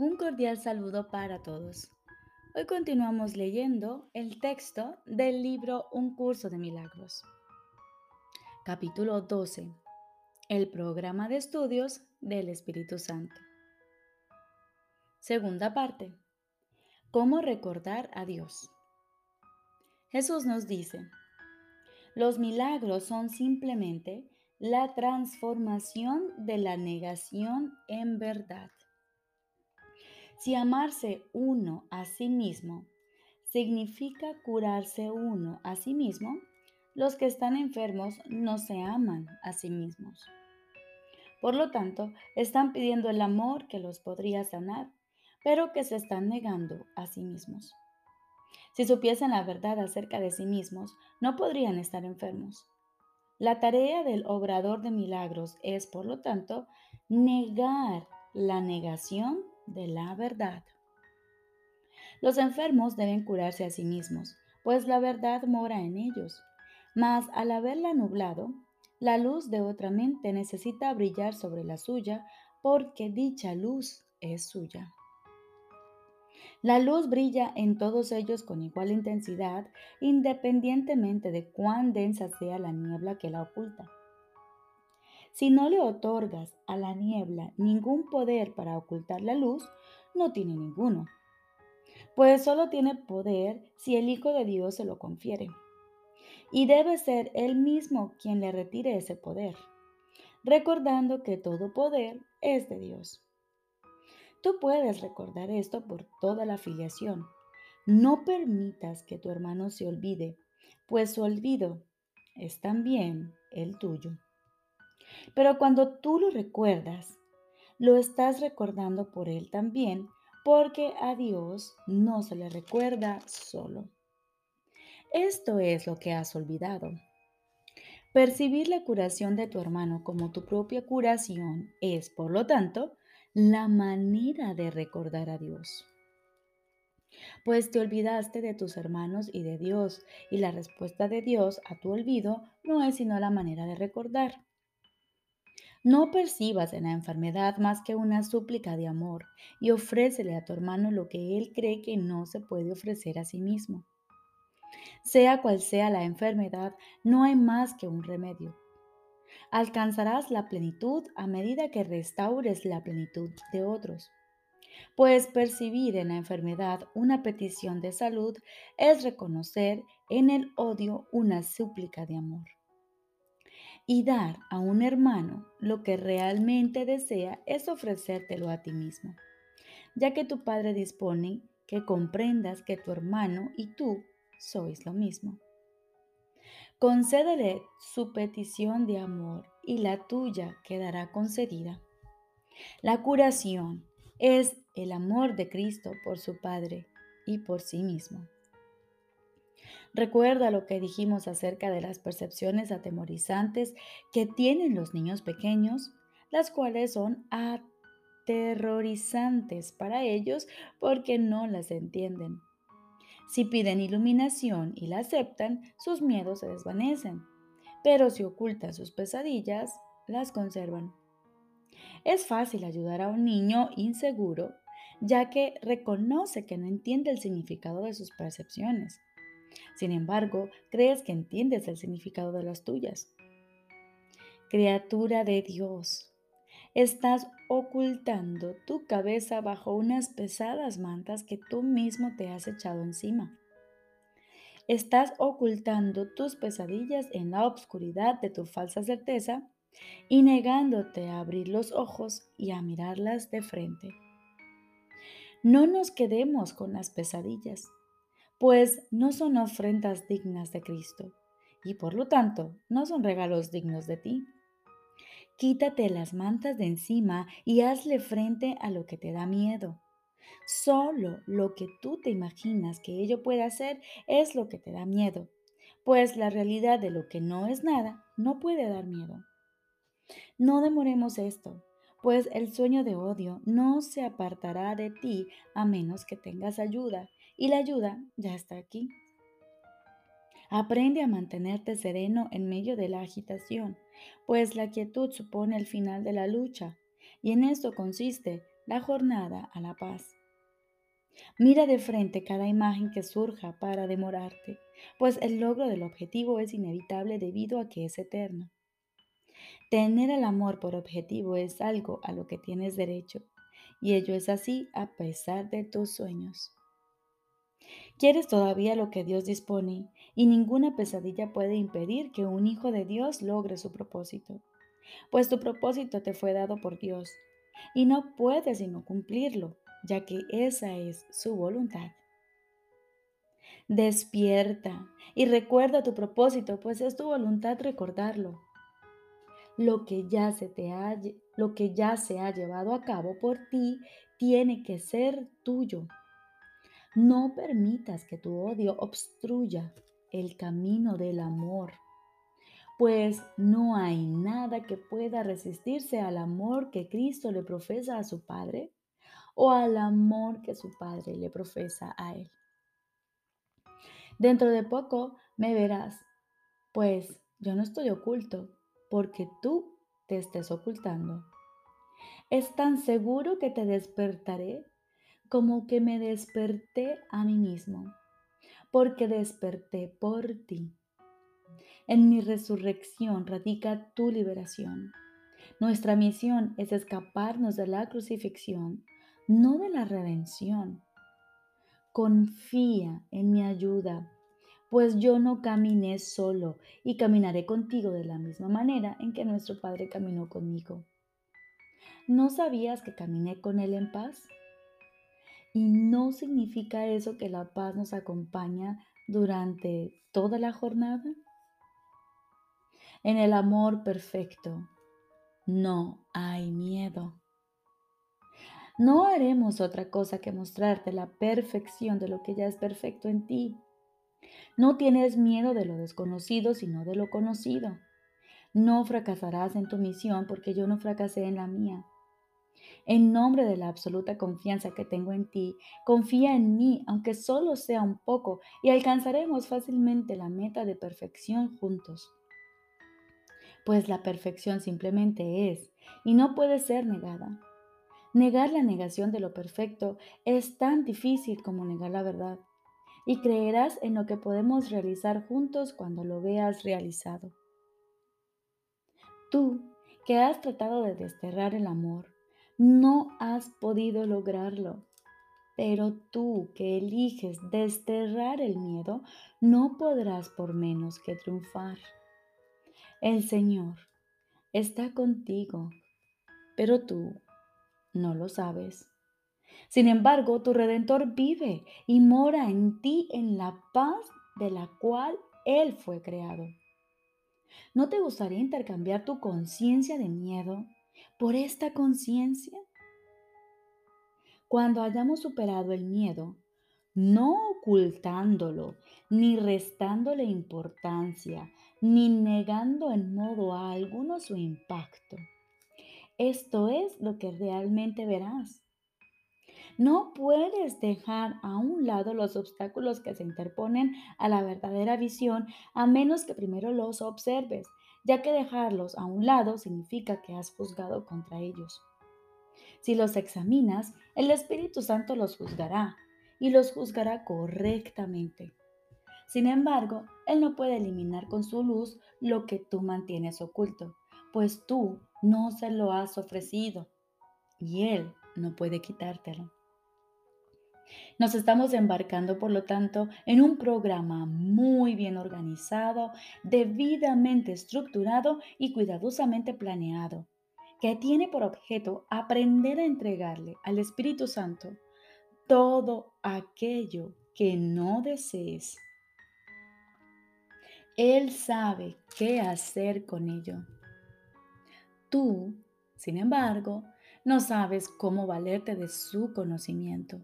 Un cordial saludo para todos. Hoy continuamos leyendo el texto del libro Un curso de milagros. Capítulo 12. El programa de estudios del Espíritu Santo. Segunda parte. ¿Cómo recordar a Dios? Jesús nos dice, los milagros son simplemente la transformación de la negación en verdad. Si amarse uno a sí mismo significa curarse uno a sí mismo, los que están enfermos no se aman a sí mismos. Por lo tanto, están pidiendo el amor que los podría sanar, pero que se están negando a sí mismos. Si supiesen la verdad acerca de sí mismos, no podrían estar enfermos. La tarea del obrador de milagros es, por lo tanto, negar la negación de la verdad. Los enfermos deben curarse a sí mismos, pues la verdad mora en ellos. Mas al haberla nublado, la luz de otra mente necesita brillar sobre la suya, porque dicha luz es suya. La luz brilla en todos ellos con igual intensidad, independientemente de cuán densa sea la niebla que la oculta. Si no le otorgas a la niebla ningún poder para ocultar la luz, no tiene ninguno, pues solo tiene poder si el Hijo de Dios se lo confiere. Y debe ser Él mismo quien le retire ese poder, recordando que todo poder es de Dios. Tú puedes recordar esto por toda la filiación. No permitas que tu hermano se olvide, pues su olvido es también el tuyo. Pero cuando tú lo recuerdas, lo estás recordando por él también, porque a Dios no se le recuerda solo. Esto es lo que has olvidado. Percibir la curación de tu hermano como tu propia curación es, por lo tanto, la manera de recordar a Dios. Pues te olvidaste de tus hermanos y de Dios, y la respuesta de Dios a tu olvido no es sino la manera de recordar. No percibas en la enfermedad más que una súplica de amor y ofrécele a tu hermano lo que él cree que no se puede ofrecer a sí mismo. Sea cual sea la enfermedad, no hay más que un remedio alcanzarás la plenitud a medida que restaures la plenitud de otros. Pues percibir en la enfermedad una petición de salud es reconocer en el odio una súplica de amor. Y dar a un hermano lo que realmente desea es ofrecértelo a ti mismo, ya que tu Padre dispone que comprendas que tu hermano y tú sois lo mismo. Concédele su petición de amor y la tuya quedará concedida. La curación es el amor de Cristo por su Padre y por sí mismo. Recuerda lo que dijimos acerca de las percepciones atemorizantes que tienen los niños pequeños, las cuales son aterrorizantes para ellos porque no las entienden. Si piden iluminación y la aceptan, sus miedos se desvanecen, pero si ocultan sus pesadillas, las conservan. Es fácil ayudar a un niño inseguro, ya que reconoce que no entiende el significado de sus percepciones. Sin embargo, crees que entiendes el significado de las tuyas. Criatura de Dios, estás ocultando tu cabeza bajo unas pesadas mantas que tú mismo te has echado encima. Estás ocultando tus pesadillas en la obscuridad de tu falsa certeza y negándote a abrir los ojos y a mirarlas de frente. No nos quedemos con las pesadillas, pues no son ofrendas dignas de Cristo y por lo tanto no son regalos dignos de ti. Quítate las mantas de encima y hazle frente a lo que te da miedo. Solo lo que tú te imaginas que ello puede hacer es lo que te da miedo, pues la realidad de lo que no es nada no puede dar miedo. No demoremos esto, pues el sueño de odio no se apartará de ti a menos que tengas ayuda, y la ayuda ya está aquí. Aprende a mantenerte sereno en medio de la agitación pues la quietud supone el final de la lucha, y en esto consiste la jornada a la paz. Mira de frente cada imagen que surja para demorarte, pues el logro del objetivo es inevitable debido a que es eterno. Tener el amor por objetivo es algo a lo que tienes derecho, y ello es así a pesar de tus sueños. Quieres todavía lo que Dios dispone, y ninguna pesadilla puede impedir que un hijo de Dios logre su propósito, pues tu propósito te fue dado por Dios, y no puedes sino cumplirlo, ya que esa es su voluntad. Despierta y recuerda tu propósito, pues es tu voluntad recordarlo. Lo que ya se te ha, lo que ya se ha llevado a cabo por ti tiene que ser tuyo. No permitas que tu odio obstruya el camino del amor, pues no hay nada que pueda resistirse al amor que Cristo le profesa a su Padre o al amor que su Padre le profesa a él. Dentro de poco me verás, pues yo no estoy oculto, porque tú te estés ocultando. Es tan seguro que te despertaré como que me desperté a mí mismo, porque desperté por ti. En mi resurrección radica tu liberación. Nuestra misión es escaparnos de la crucifixión no de la redención. Confía en mi ayuda, pues yo no caminé solo y caminaré contigo de la misma manera en que nuestro Padre caminó conmigo. ¿No sabías que caminé con Él en paz? ¿Y no significa eso que la paz nos acompaña durante toda la jornada? En el amor perfecto no hay miedo. No haremos otra cosa que mostrarte la perfección de lo que ya es perfecto en ti. No tienes miedo de lo desconocido, sino de lo conocido. No fracasarás en tu misión porque yo no fracasé en la mía. En nombre de la absoluta confianza que tengo en ti, confía en mí, aunque solo sea un poco, y alcanzaremos fácilmente la meta de perfección juntos. Pues la perfección simplemente es, y no puede ser negada. Negar la negación de lo perfecto es tan difícil como negar la verdad. Y creerás en lo que podemos realizar juntos cuando lo veas realizado. Tú, que has tratado de desterrar el amor, no has podido lograrlo. Pero tú que eliges desterrar el miedo, no podrás por menos que triunfar. El Señor está contigo, pero tú no lo sabes. Sin embargo, tu Redentor vive y mora en ti en la paz de la cual Él fue creado. ¿No te gustaría intercambiar tu conciencia de miedo por esta conciencia? Cuando hayamos superado el miedo, no ocultándolo, ni restándole importancia, ni negando en modo alguno su impacto esto es lo que realmente verás. No puedes dejar a un lado los obstáculos que se interponen a la verdadera visión a menos que primero los observes, ya que dejarlos a un lado significa que has juzgado contra ellos. Si los examinas, el Espíritu Santo los juzgará y los juzgará correctamente. Sin embargo, Él no puede eliminar con su luz lo que tú mantienes oculto, pues tú no se lo has ofrecido y Él no puede quitártelo. Nos estamos embarcando, por lo tanto, en un programa muy bien organizado, debidamente estructurado y cuidadosamente planeado, que tiene por objeto aprender a entregarle al Espíritu Santo todo aquello que no desees. Él sabe qué hacer con ello. Tú, sin embargo, no sabes cómo valerte de su conocimiento.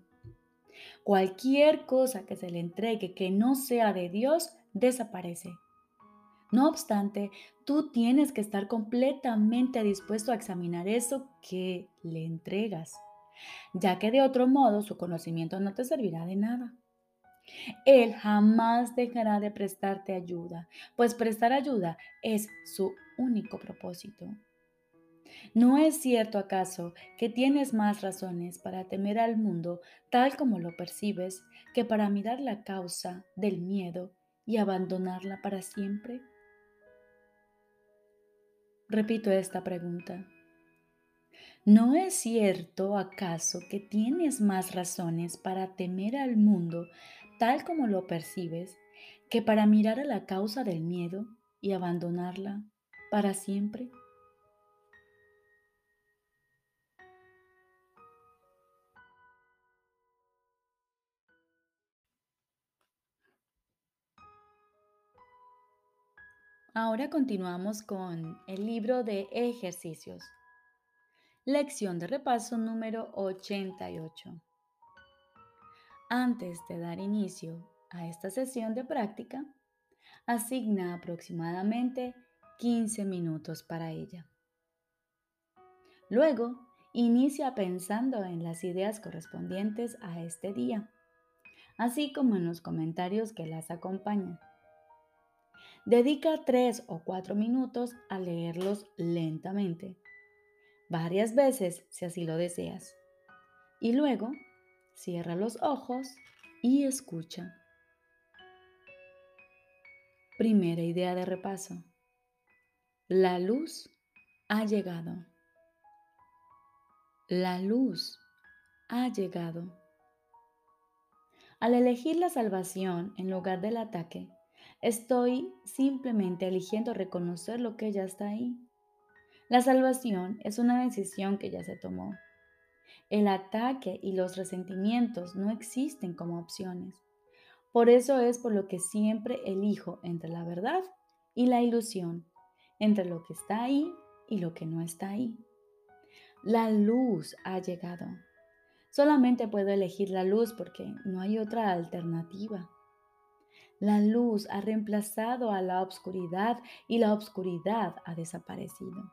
Cualquier cosa que se le entregue que no sea de Dios desaparece. No obstante, tú tienes que estar completamente dispuesto a examinar eso que le entregas, ya que de otro modo su conocimiento no te servirá de nada. Él jamás dejará de prestarte ayuda, pues prestar ayuda es su único propósito. ¿No es cierto acaso que tienes más razones para temer al mundo tal como lo percibes que para mirar la causa del miedo y abandonarla para siempre? Repito esta pregunta. ¿No es cierto acaso que tienes más razones para temer al mundo tal como lo percibes que para mirar a la causa del miedo y abandonarla para siempre? Ahora continuamos con el libro de ejercicios. Lección de repaso número 88. Antes de dar inicio a esta sesión de práctica, asigna aproximadamente 15 minutos para ella. Luego, inicia pensando en las ideas correspondientes a este día, así como en los comentarios que las acompañan. Dedica tres o cuatro minutos a leerlos lentamente, varias veces si así lo deseas. Y luego, cierra los ojos y escucha. Primera idea de repaso. La luz ha llegado. La luz ha llegado. Al elegir la salvación en lugar del ataque, Estoy simplemente eligiendo reconocer lo que ya está ahí. La salvación es una decisión que ya se tomó. El ataque y los resentimientos no existen como opciones. Por eso es por lo que siempre elijo entre la verdad y la ilusión, entre lo que está ahí y lo que no está ahí. La luz ha llegado. Solamente puedo elegir la luz porque no hay otra alternativa. La luz ha reemplazado a la obscuridad y la obscuridad ha desaparecido.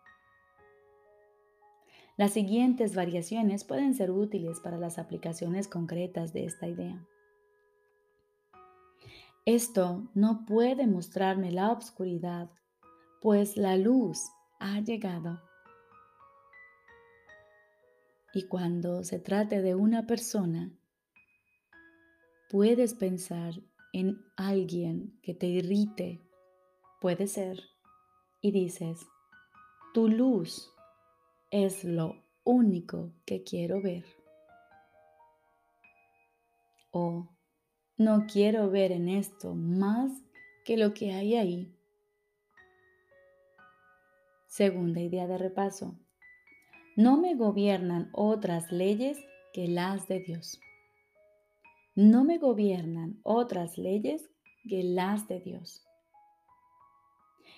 Las siguientes variaciones pueden ser útiles para las aplicaciones concretas de esta idea. Esto no puede mostrarme la obscuridad, pues la luz ha llegado. Y cuando se trate de una persona, puedes pensar en alguien que te irrite, puede ser, y dices, tu luz es lo único que quiero ver. O no quiero ver en esto más que lo que hay ahí. Segunda idea de repaso. No me gobiernan otras leyes que las de Dios no me gobiernan otras leyes que las de Dios.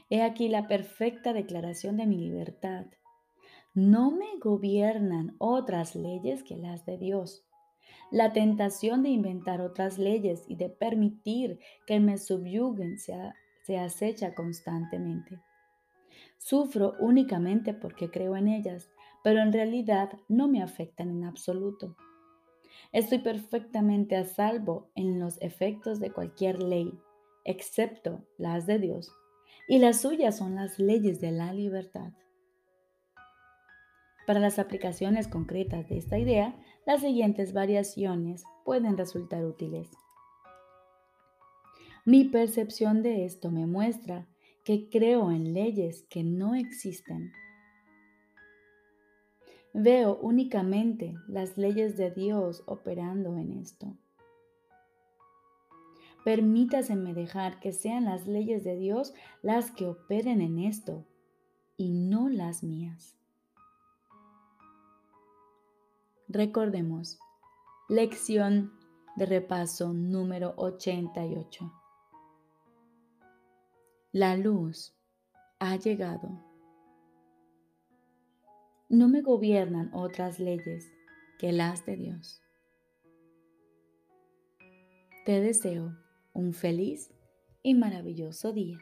He aquí la perfecta declaración de mi libertad. No me gobiernan otras leyes que las de Dios. La tentación de inventar otras leyes y de permitir que me subyuguen se, acecha constantemente. Sufro únicamente porque creo en ellas, pero en realidad no me afectan en absoluto. Estoy perfectamente a salvo en los efectos de cualquier ley, excepto las de Dios, y las suyas son las leyes de la libertad. Para las aplicaciones concretas de esta idea, las siguientes variaciones pueden resultar útiles. Mi percepción de esto me muestra que creo en leyes que no existen Veo únicamente las leyes de Dios operando en esto. Permítaseme dejar que sean las leyes de Dios las que operen en esto y no las mías. Recordemos, lección de repaso número 88. La luz ha llegado no me gobiernan otras leyes que las de Dios. Te deseo un feliz y maravilloso día.